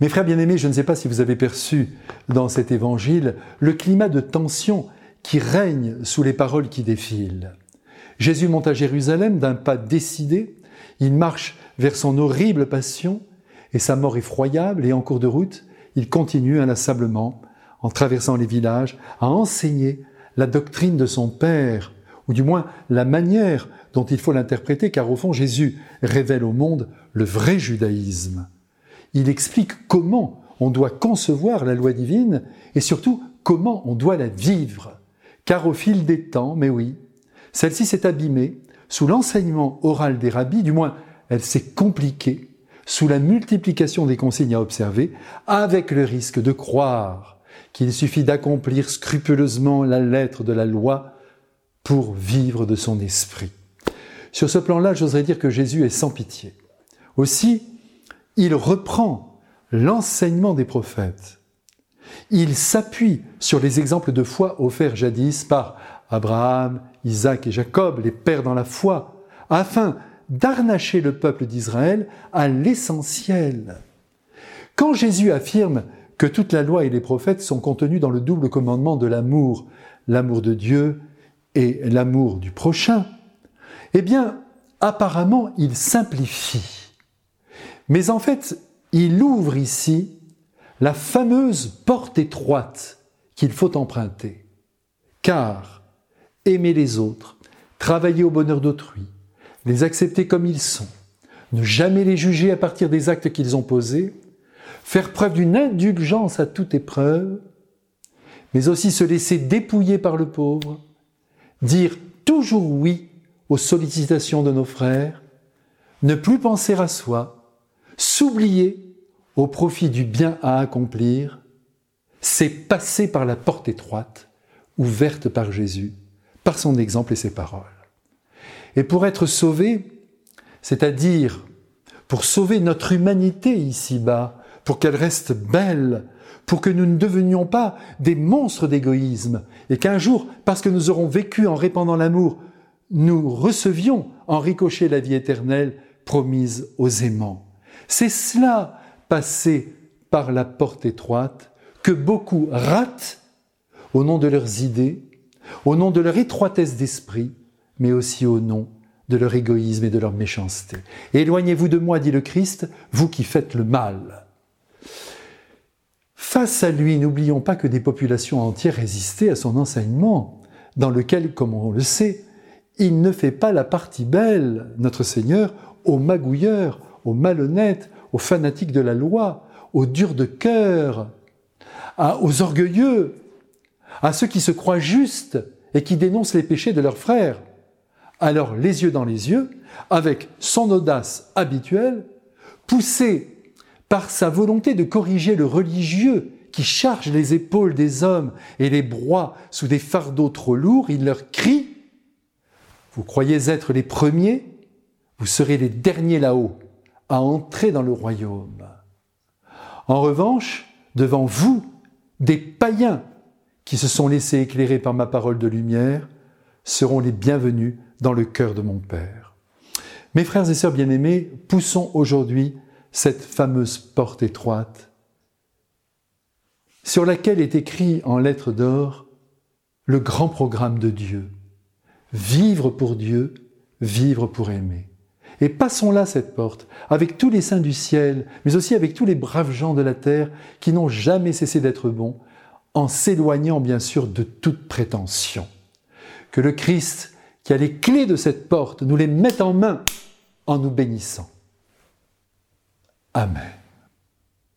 Mes frères bien-aimés, je ne sais pas si vous avez perçu dans cet évangile le climat de tension qui règne sous les paroles qui défilent. Jésus monte à Jérusalem d'un pas décidé, il marche vers son horrible passion et sa mort effroyable, et en cours de route, il continue inlassablement, en traversant les villages, à enseigner la doctrine de son Père, ou du moins la manière dont il faut l'interpréter, car au fond Jésus révèle au monde le vrai judaïsme il explique comment on doit concevoir la loi divine et surtout comment on doit la vivre. Car au fil des temps, mais oui, celle-ci s'est abîmée sous l'enseignement oral des rabbis, du moins elle s'est compliquée sous la multiplication des consignes à observer, avec le risque de croire qu'il suffit d'accomplir scrupuleusement la lettre de la loi pour vivre de son esprit. Sur ce plan-là, j'oserais dire que Jésus est sans pitié. Aussi, il reprend l'enseignement des prophètes. Il s'appuie sur les exemples de foi offerts jadis par Abraham, Isaac et Jacob, les pères dans la foi, afin d'arnacher le peuple d'Israël à l'essentiel. Quand Jésus affirme que toute la loi et les prophètes sont contenus dans le double commandement de l'amour, l'amour de Dieu et l'amour du prochain, eh bien, apparemment, il simplifie. Mais en fait, il ouvre ici la fameuse porte étroite qu'il faut emprunter. Car aimer les autres, travailler au bonheur d'autrui, les accepter comme ils sont, ne jamais les juger à partir des actes qu'ils ont posés, faire preuve d'une indulgence à toute épreuve, mais aussi se laisser dépouiller par le pauvre, dire toujours oui aux sollicitations de nos frères, ne plus penser à soi, S'oublier au profit du bien à accomplir, c'est passer par la porte étroite, ouverte par Jésus, par son exemple et ses paroles. Et pour être sauvé, c'est-à-dire pour sauver notre humanité ici-bas, pour qu'elle reste belle, pour que nous ne devenions pas des monstres d'égoïsme, et qu'un jour, parce que nous aurons vécu en répandant l'amour, nous recevions en ricochet la vie éternelle promise aux aimants. C'est cela, passer par la porte étroite, que beaucoup ratent au nom de leurs idées, au nom de leur étroitesse d'esprit, mais aussi au nom de leur égoïsme et de leur méchanceté. Éloignez-vous de moi, dit le Christ, vous qui faites le mal. Face à lui, n'oublions pas que des populations entières résistaient à son enseignement, dans lequel, comme on le sait, il ne fait pas la partie belle, notre Seigneur, aux magouilleurs, aux malhonnêtes, aux fanatiques de la loi, aux durs de cœur, aux orgueilleux, à ceux qui se croient justes et qui dénoncent les péchés de leurs frères. Alors, les yeux dans les yeux, avec son audace habituelle, poussé par sa volonté de corriger le religieux qui charge les épaules des hommes et les broie sous des fardeaux trop lourds, il leur crie Vous croyez être les premiers Vous serez les derniers là-haut à entrer dans le royaume. En revanche, devant vous, des païens qui se sont laissés éclairer par ma parole de lumière seront les bienvenus dans le cœur de mon Père. Mes frères et sœurs bien-aimés, poussons aujourd'hui cette fameuse porte étroite sur laquelle est écrit en lettres d'or le grand programme de Dieu. Vivre pour Dieu, vivre pour aimer. Et passons là cette porte, avec tous les saints du ciel, mais aussi avec tous les braves gens de la terre qui n'ont jamais cessé d'être bons, en s'éloignant bien sûr de toute prétention. Que le Christ, qui a les clés de cette porte, nous les mette en main en nous bénissant. Amen.